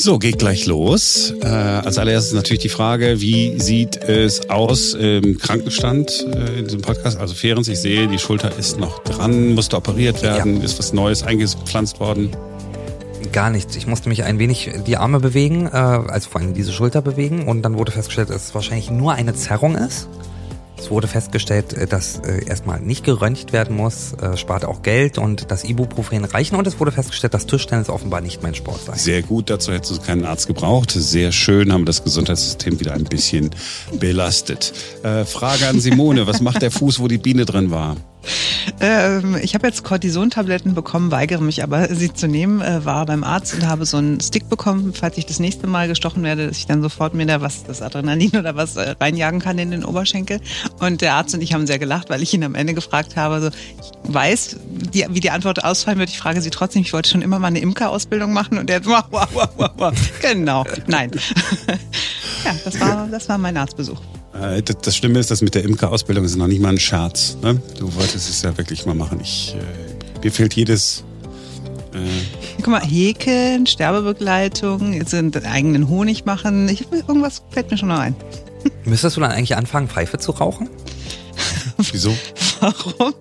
So, geht gleich los. Äh, als allererstes natürlich die Frage, wie sieht es aus im Krankenstand äh, in diesem Podcast? Also Ferenc, ich sehe, die Schulter ist noch dran, musste operiert werden, ja. ist was Neues eingepflanzt worden? Gar nichts. Ich musste mich ein wenig die Arme bewegen, äh, also vor allem diese Schulter bewegen und dann wurde festgestellt, dass es wahrscheinlich nur eine Zerrung ist. Es wurde festgestellt, äh, dass äh, erstmal nicht geröntgt werden muss, äh, spart auch Geld und das Ibuprofen reichen. Und es wurde festgestellt, dass Tischtennis offenbar nicht mein Sport sei. Sehr gut, dazu hättest du keinen Arzt gebraucht. Sehr schön, haben das Gesundheitssystem wieder ein bisschen belastet. Äh, Frage an Simone, was macht der Fuß, wo die Biene drin war? Ähm, ich habe jetzt Cortison-Tabletten bekommen, weigere mich aber, sie zu nehmen. Äh, war beim Arzt und habe so einen Stick bekommen, falls ich das nächste Mal gestochen werde, dass ich dann sofort mir da was, das Adrenalin oder was äh, reinjagen kann in den Oberschenkel. Und der Arzt und ich haben sehr gelacht, weil ich ihn am Ende gefragt habe, so, ich weiß, die, wie die Antwort ausfallen wird. Ich frage sie trotzdem, ich wollte schon immer mal eine Imker-Ausbildung machen und er wow, wow, wow, wow, wow. Genau, nein. ja, das war, das war mein Arztbesuch. Äh, das Schlimme ist, dass mit der Imker-Ausbildung ist noch nicht mal ein Scherz. Ne? Du wolltest es ja wirklich mal machen. Ich, äh, mir fehlt jedes. Äh Guck mal, Häkeln, Sterbebegleitung, jetzt einen eigenen Honig machen. Ich, irgendwas fällt mir schon noch ein. Müsstest du dann eigentlich anfangen, Pfeife zu rauchen? Wieso? Warum?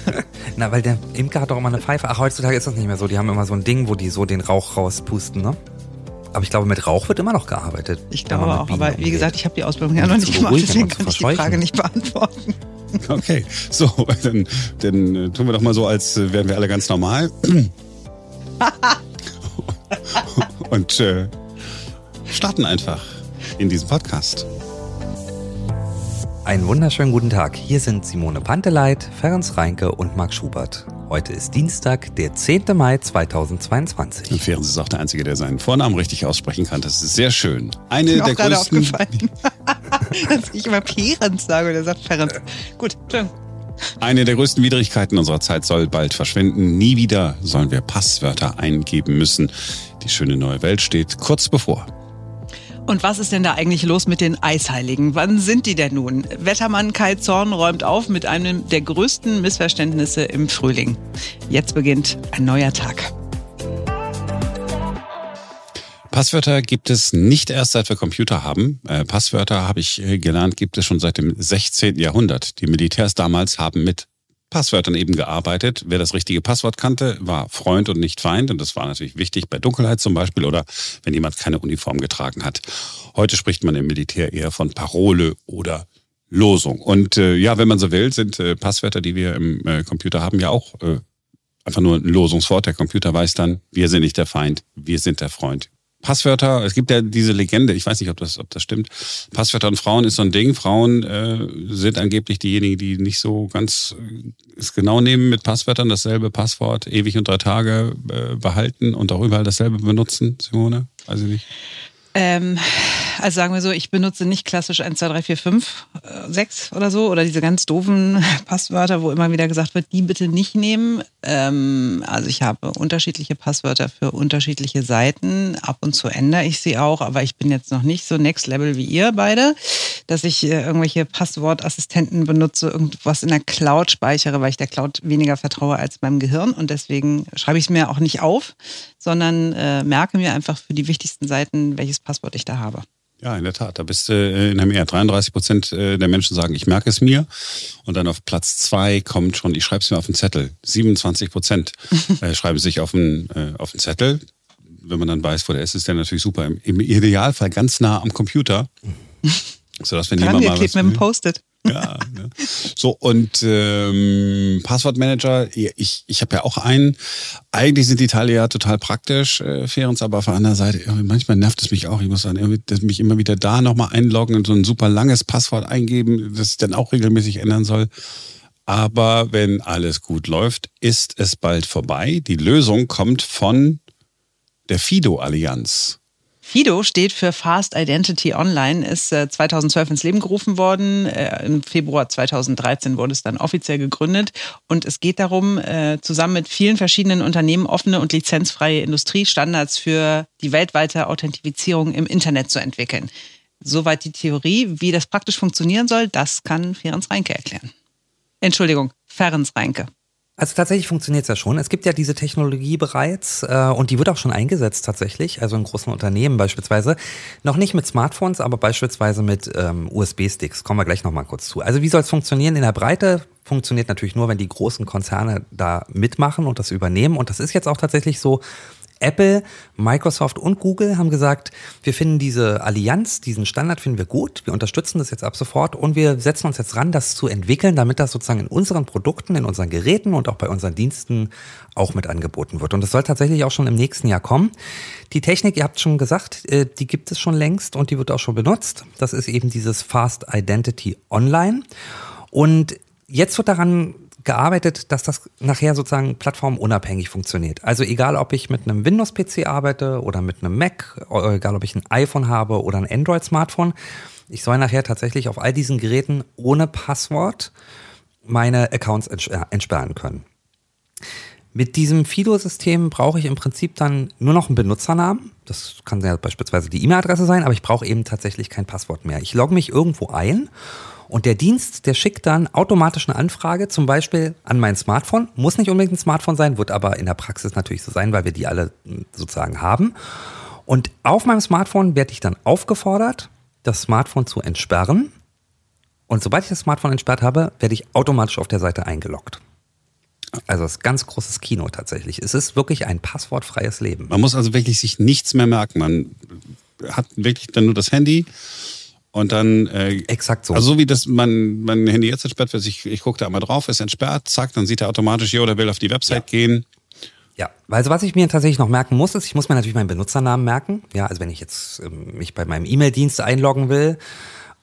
Na, weil der Imker hat doch immer eine Pfeife. Ach, heutzutage ist das nicht mehr so. Die haben immer so ein Ding, wo die so den Rauch rauspusten, ne? Aber ich glaube, mit Rauch wird immer noch gearbeitet. Ich glaube auch, aber wie gesagt, ich habe die Ausbildung ja noch nicht gemacht, deswegen kann ich die Frage nicht beantworten. Okay, so, dann, dann äh, tun wir doch mal so, als äh, wären wir alle ganz normal. Und äh, starten einfach in diesem Podcast. Einen wunderschönen guten Tag. Hier sind Simone Panteleit, Ferenc Reinke und Marc Schubert. Heute ist Dienstag, der 10. Mai 2022. Und Ferenc ist auch der Einzige, der seinen Vornamen richtig aussprechen kann. Das ist sehr schön. Eine ist mir der größten. Aufgefallen. Dass ich immer Ferenc sage und er sagt Ferenc. Gut, Entschuldigung. Eine der größten Widrigkeiten unserer Zeit soll bald verschwinden. Nie wieder sollen wir Passwörter eingeben müssen. Die schöne neue Welt steht kurz bevor. Und was ist denn da eigentlich los mit den Eisheiligen? Wann sind die denn nun? Wettermann Kai Zorn räumt auf mit einem der größten Missverständnisse im Frühling. Jetzt beginnt ein neuer Tag. Passwörter gibt es nicht erst seit wir Computer haben. Äh, Passwörter, habe ich äh, gelernt, gibt es schon seit dem 16. Jahrhundert. Die Militärs damals haben mit Passwörtern eben gearbeitet. Wer das richtige Passwort kannte, war Freund und nicht Feind. Und das war natürlich wichtig bei Dunkelheit zum Beispiel oder wenn jemand keine Uniform getragen hat. Heute spricht man im Militär eher von Parole oder Losung. Und äh, ja, wenn man so will, sind äh, Passwörter, die wir im äh, Computer haben, ja auch äh, einfach nur ein Losungswort. Der Computer weiß dann, wir sind nicht der Feind, wir sind der Freund, Passwörter, es gibt ja diese Legende, ich weiß nicht, ob das, ob das stimmt. Passwörter und Frauen ist so ein Ding. Frauen äh, sind angeblich diejenigen, die nicht so ganz äh, es genau nehmen mit Passwörtern, dasselbe Passwort ewig und drei Tage äh, behalten und auch überall dasselbe benutzen, Simone? Weiß ich nicht. Ähm, also sagen wir so, ich benutze nicht klassisch 1, 2, 3, 4, 5, 6 oder so oder diese ganz doofen Passwörter, wo immer wieder gesagt wird, die bitte nicht nehmen. Ähm, also ich habe unterschiedliche Passwörter für unterschiedliche Seiten. Ab und zu ändere ich sie auch, aber ich bin jetzt noch nicht so next level wie ihr beide, dass ich äh, irgendwelche Passwortassistenten benutze, irgendwas in der Cloud speichere, weil ich der Cloud weniger vertraue als meinem Gehirn und deswegen schreibe ich es mir auch nicht auf, sondern äh, merke mir einfach für die wichtigsten Seiten, welches Passwort ich da habe. Ja, in der Tat. Da bist du äh, in der Mehr. 33 Prozent äh, der Menschen sagen, ich merke es mir. Und dann auf Platz zwei kommt schon, ich schreibe es mir auf den Zettel. 27 Prozent äh, schreiben sich auf den, auf den Zettel. Wenn man dann weiß, wo der ist, ist der natürlich super. Im, im Idealfall ganz nah am Computer. Sodass, wenn jemand mal was mit dem Post-it. Ja, ne? So, und ähm, Passwortmanager, ich, ich habe ja auch einen. Eigentlich sind die Teile ja total praktisch, äh, Ferenc, aber auf der anderen Seite, manchmal nervt es mich auch. Ich muss dass mich immer wieder da nochmal einloggen und so ein super langes Passwort eingeben, das ich dann auch regelmäßig ändern soll. Aber wenn alles gut läuft, ist es bald vorbei. Die Lösung kommt von der FIDO-Allianz. FIDO steht für Fast Identity Online, ist 2012 äh, ins Leben gerufen worden. Äh, Im Februar 2013 wurde es dann offiziell gegründet. Und es geht darum, äh, zusammen mit vielen verschiedenen Unternehmen offene und lizenzfreie Industriestandards für die weltweite Authentifizierung im Internet zu entwickeln. Soweit die Theorie. Wie das praktisch funktionieren soll, das kann Ferenc Reinke erklären. Entschuldigung, Ferenc Reinke. Also tatsächlich funktioniert es ja schon. Es gibt ja diese Technologie bereits äh, und die wird auch schon eingesetzt tatsächlich, also in großen Unternehmen beispielsweise. Noch nicht mit Smartphones, aber beispielsweise mit ähm, USB-Sticks. Kommen wir gleich nochmal kurz zu. Also wie soll es funktionieren? In der Breite funktioniert natürlich nur, wenn die großen Konzerne da mitmachen und das übernehmen. Und das ist jetzt auch tatsächlich so. Apple, Microsoft und Google haben gesagt, wir finden diese Allianz, diesen Standard finden wir gut, wir unterstützen das jetzt ab sofort und wir setzen uns jetzt ran, das zu entwickeln, damit das sozusagen in unseren Produkten, in unseren Geräten und auch bei unseren Diensten auch mit angeboten wird. Und das soll tatsächlich auch schon im nächsten Jahr kommen. Die Technik, ihr habt schon gesagt, äh, die gibt es schon längst und die wird auch schon benutzt. Das ist eben dieses Fast Identity Online. Und jetzt wird daran gearbeitet, dass das nachher sozusagen plattformunabhängig funktioniert. Also egal, ob ich mit einem Windows-PC arbeite oder mit einem Mac, egal, ob ich ein iPhone habe oder ein Android-Smartphone, ich soll nachher tatsächlich auf all diesen Geräten ohne Passwort meine Accounts äh, entsperren können. Mit diesem Fido-System brauche ich im Prinzip dann nur noch einen Benutzernamen. Das kann ja beispielsweise die E-Mail-Adresse sein, aber ich brauche eben tatsächlich kein Passwort mehr. Ich logge mich irgendwo ein und der Dienst, der schickt dann automatisch eine Anfrage, zum Beispiel an mein Smartphone. Muss nicht unbedingt ein Smartphone sein, wird aber in der Praxis natürlich so sein, weil wir die alle hm, sozusagen haben. Und auf meinem Smartphone werde ich dann aufgefordert, das Smartphone zu entsperren. Und sobald ich das Smartphone entsperrt habe, werde ich automatisch auf der Seite eingeloggt. Also es ist ganz großes Kino tatsächlich. Es ist wirklich ein passwortfreies Leben. Man muss also wirklich sich nichts mehr merken. Man hat wirklich dann nur das Handy und dann. Äh, Exakt so. Also so wie das mein, mein Handy jetzt entsperrt wird, ich, ich gucke da einmal drauf, ist entsperrt, zack, dann sieht er automatisch, jo, der will auf die Website ja. gehen. Ja, also was ich mir tatsächlich noch merken muss, ist, ich muss mir natürlich meinen Benutzernamen merken. Ja, also wenn ich jetzt ähm, mich bei meinem E-Mail-Dienst einloggen will,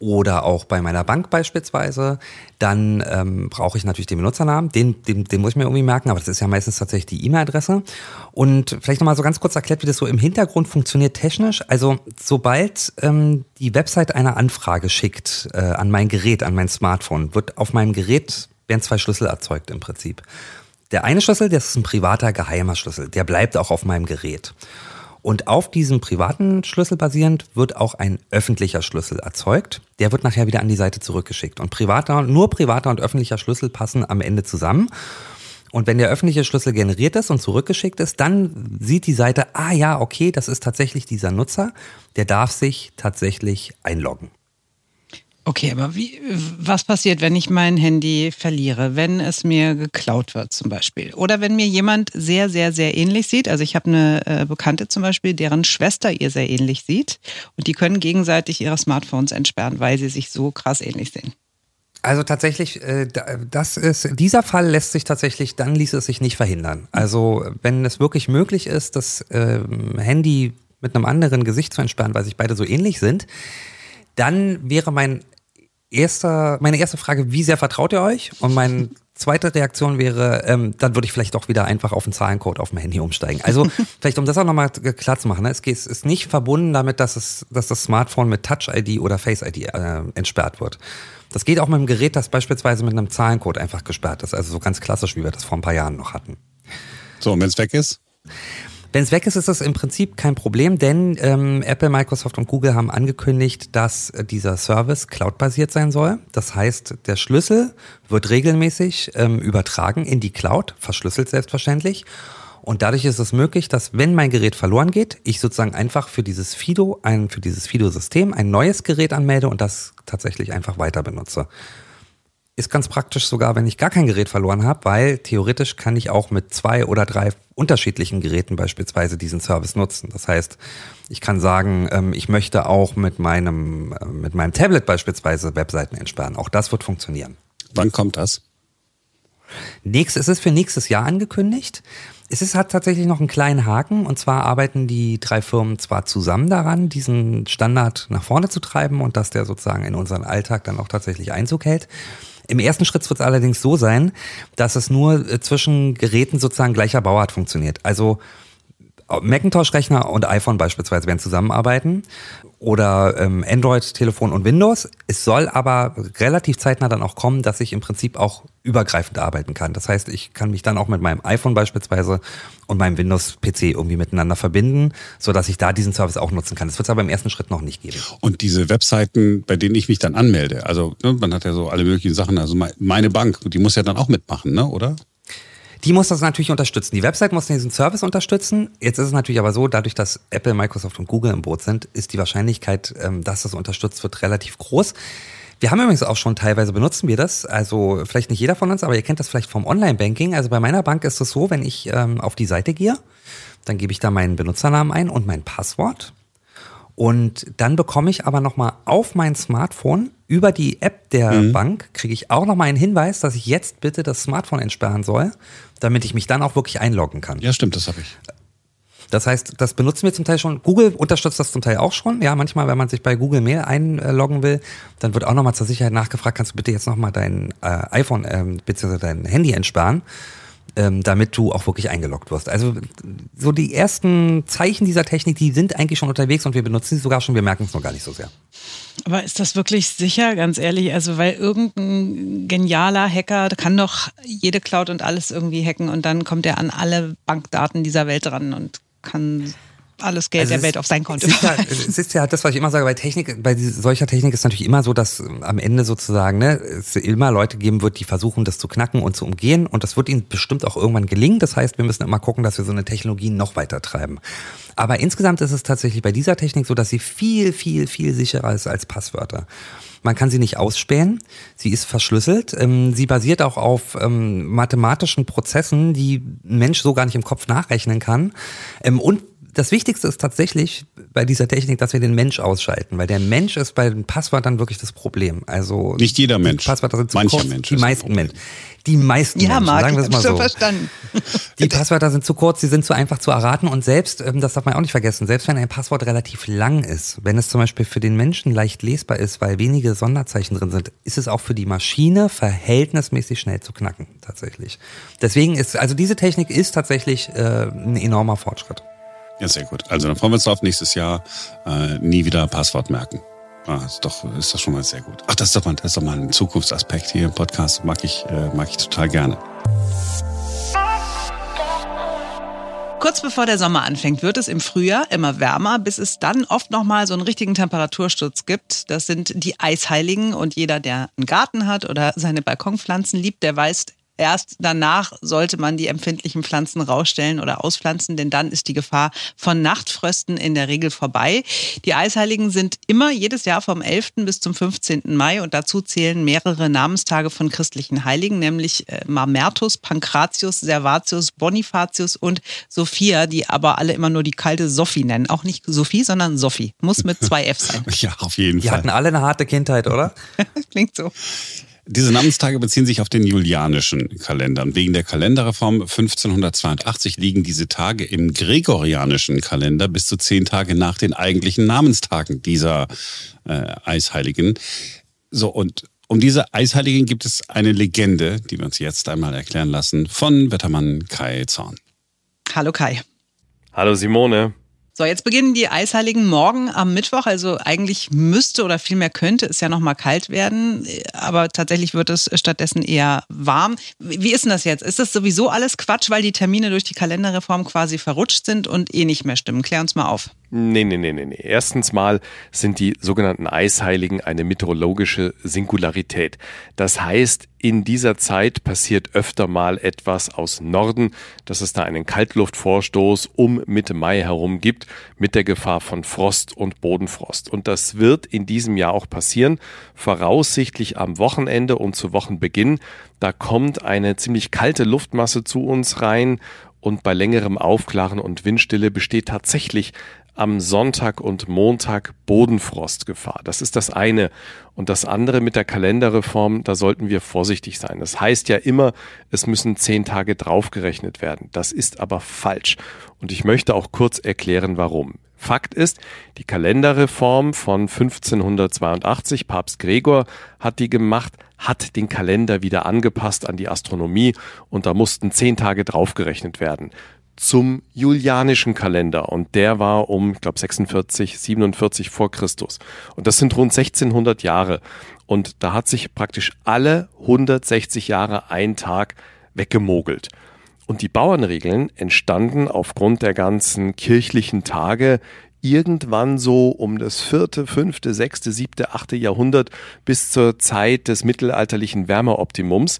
oder auch bei meiner Bank beispielsweise, dann ähm, brauche ich natürlich den Benutzernamen, den, den, den muss ich mir irgendwie merken, aber das ist ja meistens tatsächlich die E-Mail-Adresse. Und vielleicht nochmal so ganz kurz erklärt, wie das so im Hintergrund funktioniert technisch. Also sobald ähm, die Website eine Anfrage schickt äh, an mein Gerät, an mein Smartphone, wird auf meinem Gerät werden zwei Schlüssel erzeugt im Prinzip. Der eine Schlüssel, das ist ein privater geheimer Schlüssel, der bleibt auch auf meinem Gerät. Und auf diesem privaten Schlüssel basierend wird auch ein öffentlicher Schlüssel erzeugt. Der wird nachher wieder an die Seite zurückgeschickt. Und privater, nur privater und öffentlicher Schlüssel passen am Ende zusammen. Und wenn der öffentliche Schlüssel generiert ist und zurückgeschickt ist, dann sieht die Seite, ah ja, okay, das ist tatsächlich dieser Nutzer, der darf sich tatsächlich einloggen. Okay, aber wie, was passiert, wenn ich mein Handy verliere, wenn es mir geklaut wird zum Beispiel? Oder wenn mir jemand sehr, sehr, sehr ähnlich sieht? Also ich habe eine äh, Bekannte zum Beispiel, deren Schwester ihr sehr ähnlich sieht und die können gegenseitig ihre Smartphones entsperren, weil sie sich so krass ähnlich sehen. Also tatsächlich, äh, das ist, dieser Fall lässt sich tatsächlich, dann ließ es sich nicht verhindern. Also wenn es wirklich möglich ist, das ähm, Handy mit einem anderen Gesicht zu entsperren, weil sich beide so ähnlich sind, dann wäre mein erster, meine erste Frage, wie sehr vertraut ihr euch? Und meine zweite Reaktion wäre, ähm, dann würde ich vielleicht auch wieder einfach auf den Zahlencode auf dem Handy umsteigen. Also vielleicht, um das auch nochmal klar zu machen, ne? es ist nicht verbunden damit, dass, es, dass das Smartphone mit Touch-ID oder Face-ID äh, entsperrt wird. Das geht auch mit einem Gerät, das beispielsweise mit einem Zahlencode einfach gesperrt ist. Also so ganz klassisch, wie wir das vor ein paar Jahren noch hatten. So, und wenn es weg ist? Wenn es weg ist, ist das im Prinzip kein Problem, denn ähm, Apple, Microsoft und Google haben angekündigt, dass äh, dieser Service cloud-basiert sein soll. Das heißt, der Schlüssel wird regelmäßig ähm, übertragen in die Cloud, verschlüsselt selbstverständlich. Und dadurch ist es möglich, dass wenn mein Gerät verloren geht, ich sozusagen einfach für dieses Fido, ein, für dieses Fido-System ein neues Gerät anmelde und das tatsächlich einfach weiter benutze. Ist ganz praktisch sogar, wenn ich gar kein Gerät verloren habe, weil theoretisch kann ich auch mit zwei oder drei unterschiedlichen Geräten beispielsweise diesen Service nutzen. Das heißt, ich kann sagen, ähm, ich möchte auch mit meinem, äh, mit meinem Tablet beispielsweise Webseiten entsperren. Auch das wird funktionieren. Wann kommt das? Nächst, es ist für nächstes Jahr angekündigt. Es ist, hat tatsächlich noch einen kleinen Haken und zwar arbeiten die drei Firmen zwar zusammen daran, diesen Standard nach vorne zu treiben und dass der sozusagen in unseren Alltag dann auch tatsächlich Einzug hält. Im ersten Schritt wird es allerdings so sein, dass es nur äh, zwischen Geräten sozusagen gleicher Bauart funktioniert. Also Macintosh-Rechner und iPhone beispielsweise werden zusammenarbeiten oder ähm, Android, Telefon und Windows. Es soll aber relativ zeitnah dann auch kommen, dass ich im Prinzip auch übergreifend arbeiten kann. Das heißt, ich kann mich dann auch mit meinem iPhone beispielsweise und meinem Windows-PC irgendwie miteinander verbinden, so dass ich da diesen Service auch nutzen kann. Das wird es aber im ersten Schritt noch nicht geben. Und diese Webseiten, bei denen ich mich dann anmelde, also ne, man hat ja so alle möglichen Sachen, also meine Bank, die muss ja dann auch mitmachen, ne, oder? Die muss das natürlich unterstützen. Die Website muss diesen Service unterstützen. Jetzt ist es natürlich aber so, dadurch, dass Apple, Microsoft und Google im Boot sind, ist die Wahrscheinlichkeit, ähm, dass das unterstützt wird, relativ groß. Wir haben übrigens auch schon teilweise benutzen wir das. Also vielleicht nicht jeder von uns, aber ihr kennt das vielleicht vom Online-Banking. Also bei meiner Bank ist es so, wenn ich ähm, auf die Seite gehe, dann gebe ich da meinen Benutzernamen ein und mein Passwort. Und dann bekomme ich aber nochmal auf mein Smartphone über die App der mhm. Bank, kriege ich auch nochmal einen Hinweis, dass ich jetzt bitte das Smartphone entsperren soll, damit ich mich dann auch wirklich einloggen kann. Ja, stimmt, das habe ich. Das heißt, das benutzen wir zum Teil schon. Google unterstützt das zum Teil auch schon. Ja, manchmal, wenn man sich bei Google Mail einloggen will, dann wird auch nochmal zur Sicherheit nachgefragt, kannst du bitte jetzt nochmal dein äh, iPhone ähm, bzw. dein Handy entsperren ähm, damit du auch wirklich eingeloggt wirst. Also so die ersten Zeichen dieser Technik, die sind eigentlich schon unterwegs und wir benutzen sie sogar schon, wir merken es noch gar nicht so sehr. Aber ist das wirklich sicher, ganz ehrlich? Also, weil irgendein genialer Hacker kann doch jede Cloud und alles irgendwie hacken und dann kommt er an alle Bankdaten dieser Welt ran und kann alles Geld also der Welt auf sein Konto. Es ist, ja, es ist ja das, was ich immer sage, bei Technik, bei solcher Technik ist natürlich immer so, dass am Ende sozusagen ne, es immer Leute geben wird, die versuchen, das zu knacken und zu umgehen. Und das wird ihnen bestimmt auch irgendwann gelingen. Das heißt, wir müssen immer gucken, dass wir so eine Technologie noch weiter treiben. Aber insgesamt ist es tatsächlich bei dieser Technik so, dass sie viel, viel, viel sicherer ist als Passwörter. Man kann sie nicht ausspähen. Sie ist verschlüsselt. Ähm, sie basiert auch auf ähm, mathematischen Prozessen, die ein Mensch so gar nicht im Kopf nachrechnen kann. Ähm, und das Wichtigste ist tatsächlich bei dieser Technik, dass wir den Mensch ausschalten, weil der Mensch ist bei den Passwörtern wirklich das Problem. Also nicht jeder Mensch. Passwörter sind zu Mancher kurz. Mensch die meisten Menschen. Die meisten ja, Menschen, Marc, sagen wir es mal so. verstanden. Die Passwörter sind zu kurz, sie sind zu einfach zu erraten und selbst, ähm, das darf man auch nicht vergessen, selbst wenn ein Passwort relativ lang ist, wenn es zum Beispiel für den Menschen leicht lesbar ist, weil wenige Sonderzeichen drin sind, ist es auch für die Maschine verhältnismäßig schnell zu knacken, tatsächlich. Deswegen ist, also diese Technik ist tatsächlich äh, ein enormer Fortschritt. Ja, sehr gut. Also dann freuen wir uns auf nächstes Jahr äh, nie wieder Passwort merken. Ah, ist doch, ist das schon mal sehr gut. Ach, das ist doch mal, das ist doch mal ein Zukunftsaspekt hier im Podcast. Mag ich, äh, mag ich total gerne. Kurz bevor der Sommer anfängt, wird es im Frühjahr immer wärmer, bis es dann oft nochmal so einen richtigen Temperatursturz gibt. Das sind die Eisheiligen und jeder, der einen Garten hat oder seine Balkonpflanzen liebt, der weiß, Erst danach sollte man die empfindlichen Pflanzen rausstellen oder auspflanzen, denn dann ist die Gefahr von Nachtfrösten in der Regel vorbei. Die Eisheiligen sind immer jedes Jahr vom 11. bis zum 15. Mai und dazu zählen mehrere Namenstage von christlichen Heiligen, nämlich äh, Mamertus, Pankratius, Servatius, Bonifatius und Sophia, die aber alle immer nur die kalte Sophie nennen. Auch nicht Sophie, sondern Sophie. Muss mit zwei F sein. Ja, auf jeden die Fall. Die hatten alle eine harte Kindheit, oder? Klingt so. Diese Namenstage beziehen sich auf den julianischen Kalender. wegen der Kalenderreform 1582 liegen diese Tage im gregorianischen Kalender bis zu zehn Tage nach den eigentlichen Namenstagen dieser äh, Eisheiligen. So, und um diese Eisheiligen gibt es eine Legende, die wir uns jetzt einmal erklären lassen, von Wettermann Kai Zorn. Hallo Kai. Hallo Simone. So, jetzt beginnen die Eisheiligen morgen am Mittwoch. Also eigentlich müsste oder vielmehr könnte es ja noch mal kalt werden, aber tatsächlich wird es stattdessen eher warm. Wie ist denn das jetzt? Ist das sowieso alles Quatsch, weil die Termine durch die Kalenderreform quasi verrutscht sind und eh nicht mehr stimmen? Klär uns mal auf. Nee, nee, nee, nee, nee. Erstens mal sind die sogenannten Eisheiligen eine meteorologische Singularität. Das heißt, in dieser Zeit passiert öfter mal etwas aus Norden, dass es da einen Kaltluftvorstoß um Mitte Mai herum gibt, mit der Gefahr von Frost und Bodenfrost. Und das wird in diesem Jahr auch passieren, voraussichtlich am Wochenende und zu Wochenbeginn. Da kommt eine ziemlich kalte Luftmasse zu uns rein und bei längerem Aufklaren und Windstille besteht tatsächlich am Sonntag und Montag Bodenfrostgefahr. Das ist das eine. Und das andere mit der Kalenderreform, da sollten wir vorsichtig sein. Das heißt ja immer, es müssen zehn Tage draufgerechnet werden. Das ist aber falsch. Und ich möchte auch kurz erklären, warum. Fakt ist, die Kalenderreform von 1582, Papst Gregor hat die gemacht, hat den Kalender wieder angepasst an die Astronomie und da mussten zehn Tage draufgerechnet werden zum julianischen Kalender und der war um, ich glaube, 46, 47 vor Christus. Und das sind rund 1600 Jahre. Und da hat sich praktisch alle 160 Jahre ein Tag weggemogelt. Und die Bauernregeln entstanden aufgrund der ganzen kirchlichen Tage irgendwann so um das vierte, fünfte, sechste, siebte, achte Jahrhundert bis zur Zeit des mittelalterlichen Wärmeoptimums.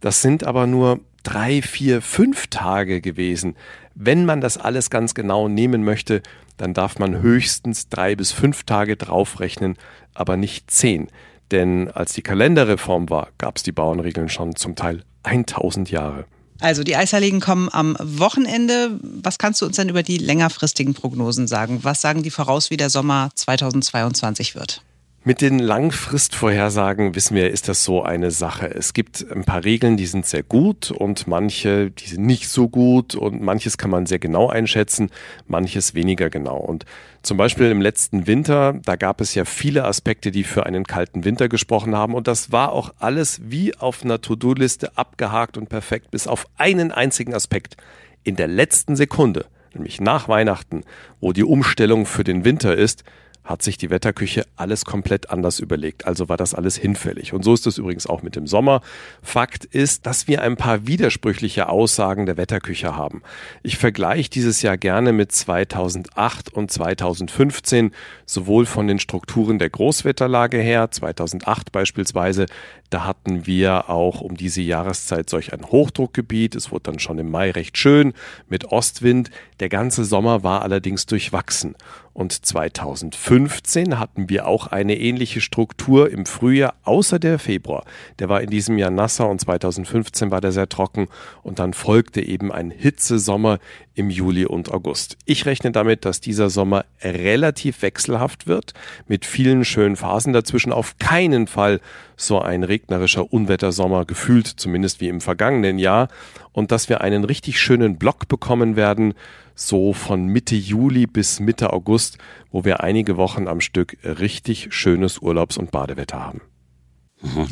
Das sind aber nur drei, vier, fünf Tage gewesen. Wenn man das alles ganz genau nehmen möchte, dann darf man höchstens drei bis fünf Tage draufrechnen, aber nicht zehn. Denn als die Kalenderreform war, gab es die Bauernregeln schon zum Teil 1000 Jahre. Also die Eisheiligen kommen am Wochenende. Was kannst du uns denn über die längerfristigen Prognosen sagen? Was sagen die voraus, wie der Sommer 2022 wird? Mit den Langfristvorhersagen wissen wir, ist das so eine Sache. Es gibt ein paar Regeln, die sind sehr gut und manche, die sind nicht so gut und manches kann man sehr genau einschätzen, manches weniger genau. Und zum Beispiel im letzten Winter, da gab es ja viele Aspekte, die für einen kalten Winter gesprochen haben und das war auch alles wie auf einer To-Do-Liste abgehakt und perfekt, bis auf einen einzigen Aspekt. In der letzten Sekunde, nämlich nach Weihnachten, wo die Umstellung für den Winter ist, hat sich die Wetterküche alles komplett anders überlegt. Also war das alles hinfällig. Und so ist es übrigens auch mit dem Sommer. Fakt ist, dass wir ein paar widersprüchliche Aussagen der Wetterküche haben. Ich vergleiche dieses Jahr gerne mit 2008 und 2015, sowohl von den Strukturen der Großwetterlage her, 2008 beispielsweise, da hatten wir auch um diese Jahreszeit solch ein Hochdruckgebiet. Es wurde dann schon im Mai recht schön mit Ostwind. Der ganze Sommer war allerdings durchwachsen. Und 2015 hatten wir auch eine ähnliche Struktur im Frühjahr, außer der Februar. Der war in diesem Jahr nasser und 2015 war der sehr trocken. Und dann folgte eben ein Hitzesommer im Juli und August. Ich rechne damit, dass dieser Sommer relativ wechselhaft wird, mit vielen schönen Phasen dazwischen. Auf keinen Fall so ein regnerischer Unwettersommer gefühlt, zumindest wie im vergangenen Jahr. Und dass wir einen richtig schönen Block bekommen werden, so von Mitte Juli bis Mitte August, wo wir einige Wochen am Stück richtig schönes Urlaubs- und Badewetter haben.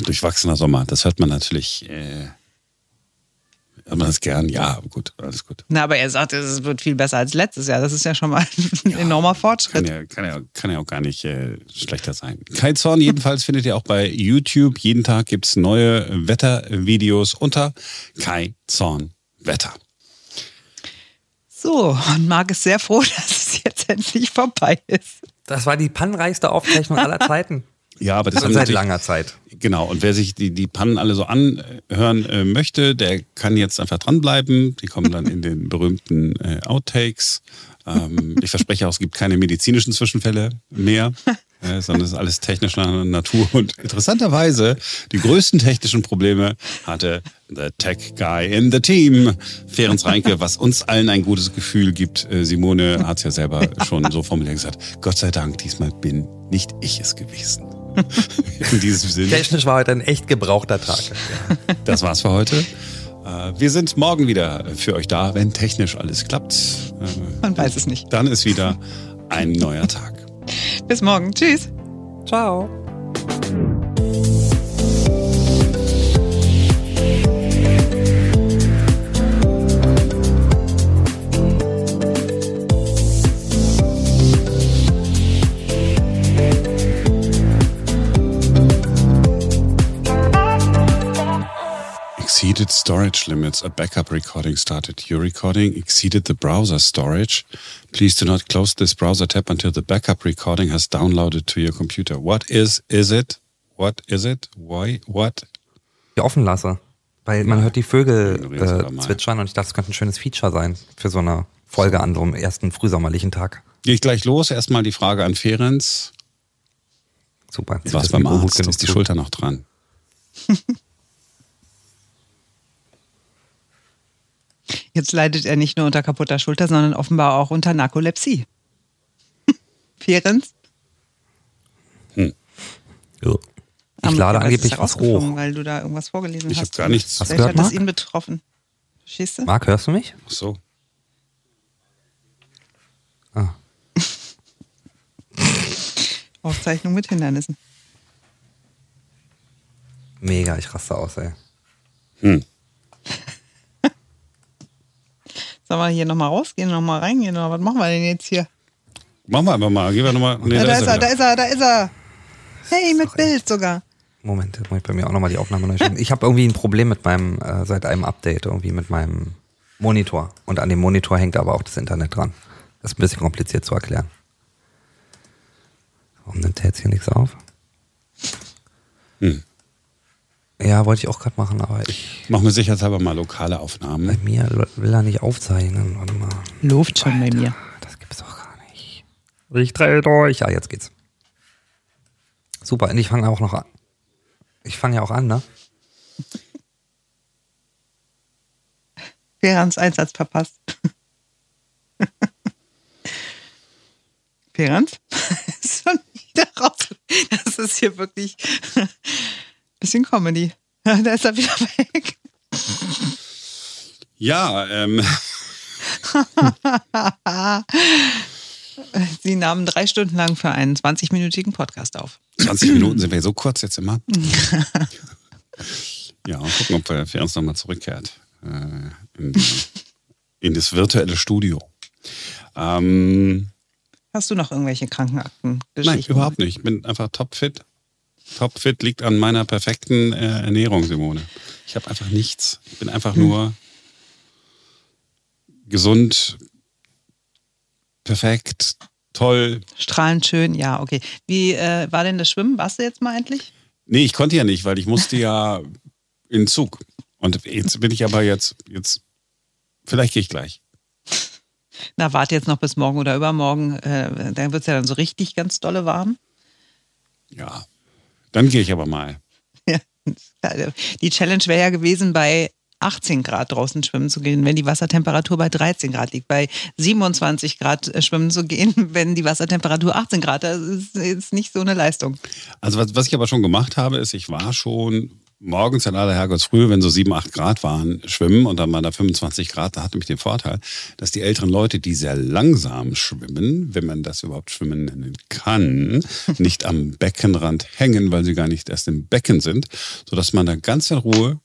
Durchwachsener Sommer, das hört man natürlich. Äh Hört man das gern? Ja, gut, alles gut. Na, aber er sagt, es wird viel besser als letztes Jahr. Das ist ja schon mal ein ja, enormer Fortschritt. Kann ja, kann ja, kann ja auch gar nicht äh, schlechter sein. Kai Zorn jedenfalls findet ihr auch bei YouTube. Jeden Tag gibt es neue Wettervideos unter Kai Zorn Wetter. So, und Marc ist sehr froh, dass es jetzt endlich vorbei ist. Das war die pannenreichste Aufzeichnung aller Zeiten. Ja, aber das ist seit langer Zeit. Genau. Und wer sich die, die Pannen alle so anhören äh, möchte, der kann jetzt einfach dranbleiben. Die kommen dann in den berühmten äh, Outtakes. Ähm, ich verspreche auch, es gibt keine medizinischen Zwischenfälle mehr. Äh, sondern es ist alles technischer Natur. Und interessanterweise, die größten technischen Probleme hatte the Tech Guy in the Team, Ferenc Reinke, was uns allen ein gutes Gefühl gibt. Äh, Simone hat es ja selber schon so formuliert gesagt, Gott sei Dank, diesmal bin nicht ich es gewesen. In diesem Sinne. Technisch war heute ein echt gebrauchter Tag. Ja, das war's für heute. Äh, wir sind morgen wieder für euch da, wenn technisch alles klappt. Man weiß es nicht. Dann ist wieder ein neuer Tag. Bis morgen. Tschüss. Ciao. Exceeded storage limits. A backup recording started. Your recording exceeded the browser storage. Please do not close this browser tab until the backup recording has downloaded to your computer. What is, is it? What is it? Why? What? Die offen lasse. Weil man hört die Vögel äh, zwitschern und ich dachte, es könnte ein schönes Feature sein für so eine Folge an so einem ersten frühsommerlichen Tag. Gehe ich gleich los. Erstmal die Frage an Ferenz. Super. Was beim Arzt? Ist die Schulter noch dran? Jetzt leidet er nicht nur unter kaputter Schulter, sondern offenbar auch unter Narkolepsie. Ferenz? Hm. Ja. Ich Am, lade angeblich was hoch. Weil du da irgendwas vorgelesen ich hast. Ich habe gar nichts. Hast gehört, hat es ihn betroffen. Verstehst du? Marc, hörst du mich? Ach so. Ah. Aufzeichnung mit Hindernissen. Mega, ich raste aus, ey. Hm. Sollen wir hier nochmal rausgehen, nochmal reingehen? Oder was machen wir denn jetzt hier? Machen wir einfach mal. Gehen wir nochmal. Nee, ja, da, da, ist er, da ist er, da ist er. Hey, mit Bild sogar. Moment, muss ich bei mir auch nochmal die Aufnahme neu stellen. Ich habe irgendwie ein Problem mit meinem, äh, seit einem Update, irgendwie mit meinem Monitor. Und an dem Monitor hängt aber auch das Internet dran. Das ist ein bisschen kompliziert zu erklären. Warum nimmt der jetzt hier nichts auf? Hm. Ja, wollte ich auch gerade machen, aber ich, Machen wir sicherheitshalber mal lokale bei Aufnahmen. mir will er nicht aufzeichnen. Warte mal. Luft schon bei mir. Das gibt's doch gar nicht. Ich drehe durch. Ja, jetzt geht's. Super, und ich fange auch noch an. Ich fange ja auch an, ne? Ferans Einsatz verpasst. Ferans? ist schon wieder raus. Das ist hier wirklich bisschen Comedy. Da ist er wieder weg. Ja, ähm, Sie nahmen drei Stunden lang für einen 20-minütigen Podcast auf. 20 Minuten sind wir so kurz jetzt immer. ja, und gucken, ob er für uns nochmal zurückkehrt äh, in, in das virtuelle Studio. Ähm, Hast du noch irgendwelche Krankenakten? nein, überhaupt nicht. Ich bin einfach topfit. Topfit liegt an meiner perfekten äh, Ernährung, Simone. Ich habe einfach nichts. Ich bin einfach nur gesund, perfekt, toll. Strahlend schön, ja, okay. Wie äh, war denn das Schwimmen? Warst du jetzt mal endlich? Nee, ich konnte ja nicht, weil ich musste ja in den Zug. Und jetzt bin ich aber jetzt, jetzt, vielleicht gehe ich gleich. Na, warte jetzt noch bis morgen oder übermorgen. Äh, dann wird es ja dann so richtig ganz dolle warm. Ja, dann gehe ich aber mal. Ja. Die Challenge wäre ja gewesen, bei 18 Grad draußen schwimmen zu gehen, wenn die Wassertemperatur bei 13 Grad liegt. Bei 27 Grad äh, schwimmen zu gehen, wenn die Wassertemperatur 18 Grad ist, ist, ist nicht so eine Leistung. Also was, was ich aber schon gemacht habe, ist, ich war schon morgens in aller Herrgottsfrühe, wenn so 7, 8 Grad waren, schwimmen und dann waren da 25 Grad, da hatte mich den Vorteil, dass die älteren Leute, die sehr langsam schwimmen, wenn man das überhaupt schwimmen nennen kann, nicht am Beckenrand hängen, weil sie gar nicht erst im Becken sind, sodass man da ganz in Ruhe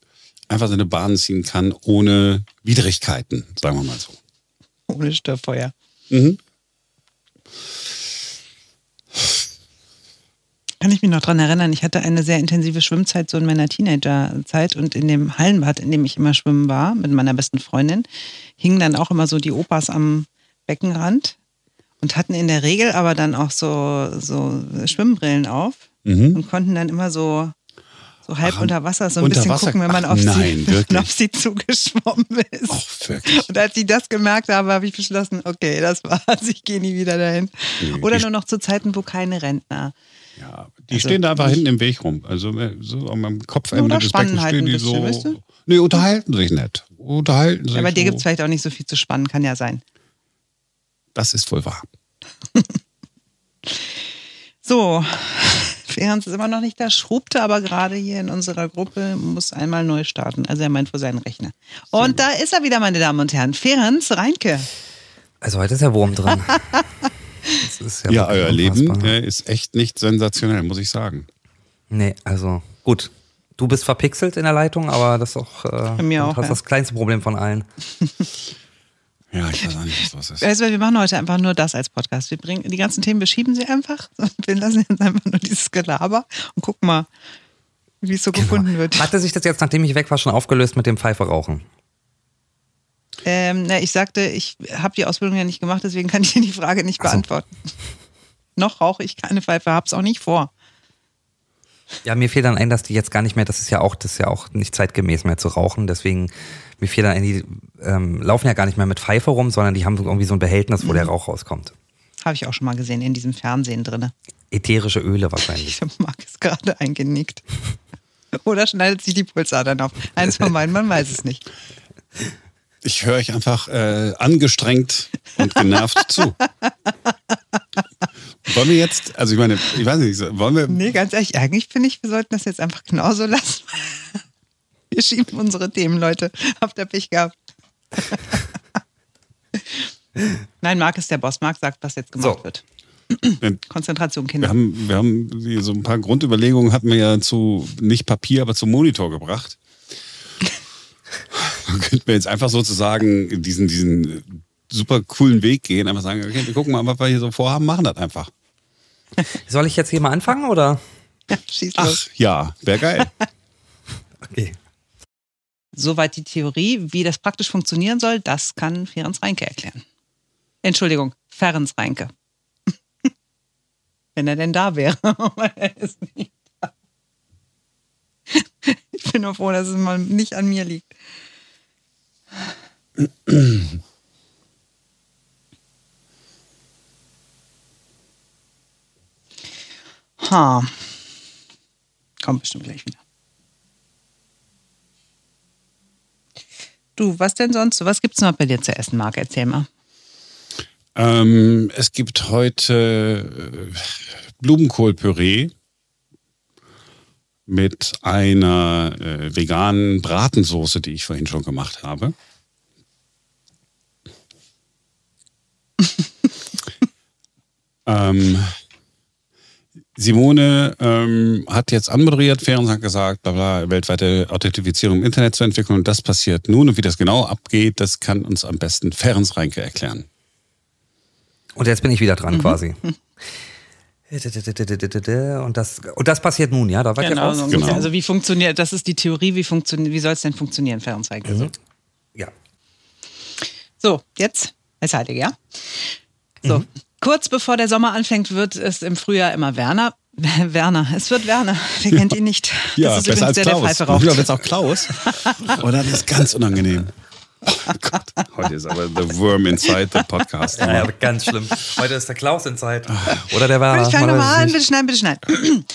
einfach seine Bahn ziehen kann, ohne Widrigkeiten, sagen wir mal so. Ohne Störfeuer. Mhm. Kann ich mich noch dran erinnern, ich hatte eine sehr intensive Schwimmzeit so in meiner Teenagerzeit und in dem Hallenbad, in dem ich immer schwimmen war, mit meiner besten Freundin, hingen dann auch immer so die Opas am Beckenrand und hatten in der Regel aber dann auch so, so Schwimmbrillen auf Mhm. und konnten dann immer so, so halb Ach, unter Wasser so ein bisschen Wasser- gucken, wenn man Ach, auf, nein, sie, auf sie zugeschwommen ist. Ach, wirklich. Und als ich das gemerkt habe, habe ich beschlossen, okay, das war's, ich gehe nie wieder dahin. Nee, Oder nur noch zu Zeiten, wo keine Rentner. Ja, die Also stehen da einfach hinten im Weg rum. Also äh, so am Kopfende des spannen Beckens halt stehen die bisschen, so. weißt du? Nee, unterhalten sich nicht. Unterhalten sich. Ja, bei dir so. gibt es vielleicht auch nicht so viel zu spannen, kann ja sein. Das ist wohl wahr. So, Ferenc ist immer noch nicht da, schrubte aber gerade hier in unserer Gruppe, muss einmal neu starten. Also er meint vor seinen Rechner. Und da ist er wieder, meine Damen und Herren. Ferenc Reinke. Also heute ist der Wurm drin. Das ist Ja, wirklich euer Leben äh, ist echt nicht sensationell, muss ich sagen. Nee, also gut. Du bist verpixelt in der Leitung, aber das ist auch, äh, Bei mir auch, hast ja. das kleinste Problem von allen. Ja, ich weiß auch nicht, was los ist. Weißt du, wir machen heute einfach nur das als Podcast. Wir bringen die ganzen Themen, wir schieben sie einfach. Und wir lassen jetzt einfach nur dieses Gelaber und gucken mal, wie es so gefunden wird. Hatte sich das jetzt, nachdem ich weg war, schon aufgelöst mit dem Pfeife rauchen? Ähm, na, ich sagte, ich habe die Ausbildung ja nicht gemacht, deswegen kann ich dir die Frage nicht so. beantworten. Noch rauche ich keine Pfeife, hab's auch nicht vor. Ja, mir fiel dann ein, dass die jetzt gar nicht mehr, das ist ja auch, das ist ja auch nicht zeitgemäß mehr zu rauchen. Deswegen, mir fiel dann ein, die ähm, laufen ja gar nicht mehr mit Pfeife rum, sondern die haben so irgendwie so ein Behältnis, wo der Mhm. Rauch rauskommt. Habe ich auch schon mal gesehen in diesem Fernsehen drinne. Ätherische Öle wahrscheinlich. Ich mag es gerade eingenickt. Oder schneidet sich die Pulsadern auf. Eins von beiden, man weiß es nicht. Ich höre euch einfach äh, angestrengt und genervt zu. Wollen wir jetzt, also ich meine, ich weiß nicht, wollen wir, Nee, ganz ehrlich, eigentlich finde ich, wir sollten das jetzt einfach genauso lassen. Wir schieben unsere Themen, Leute. Habt ihr Pech gehabt. Nein, Marc ist der Boss. Marc sagt, was jetzt gemacht So. wird. wir Konzentration, wir Kinder. haben, wir haben so ein paar Grundüberlegungen hatten wir ja zu, nicht Papier, aber zum Monitor gebracht. Dann könnten wir jetzt einfach sozusagen diesen, diesen super coolen Weg gehen, einfach sagen, okay, wir gucken mal, was wir hier so vorhaben, machen das einfach. Soll ich jetzt hier mal anfangen oder? Ja, schieß los. Ach ja, wäre geil. Okay. Soweit die Theorie. Wie das praktisch funktionieren soll, das kann Ferenc Reinke erklären. Entschuldigung, Ferenc Reinke. Wenn er denn da wäre. Aber er ist nicht da. Ich bin nur froh, dass es mal nicht an mir liegt. Ha. Kommt bestimmt gleich wieder. Du, was denn sonst? Was gibt's noch bei dir zu essen, Marc? Erzähl mal. Ähm, es gibt heute äh, Blumenkohlpüree mit einer äh, veganen Bratensoße, die ich vorhin schon gemacht habe. Ähm, Simone ähm, hat jetzt anmoderiert, Ferens hat gesagt, bla bla, weltweite Authentifizierung im Internet zu entwickeln und das passiert nun und wie das genau abgeht, das kann uns am besten Ferens Reinke erklären. Und jetzt bin ich wieder dran quasi. Und das, und das passiert nun, ja? Da ihr Genau, so Genau. Also wie funktioniert, das ist die Theorie, wie funktioniert, wie soll es denn funktionieren, Fernzeigen? Mhm. Ja. So, jetzt als Heilige, ja? So, kurz bevor der Sommer anfängt, wird es im Frühjahr immer Werner. Werner, es wird Werner. Wer kennt ihn nicht? das ist übrigens der, der Pfeife raucht. Oder wird auch Klaus? Oder das ist ganz unangenehm. Oh Gott, heute ist aber the worm inside the podcast. Ja, ja, ganz schlimm. Heute ist der Klaus in Zeit. Oder der Werner. Ich fange nochmal es an, bitte schneiden, bitte schneiden.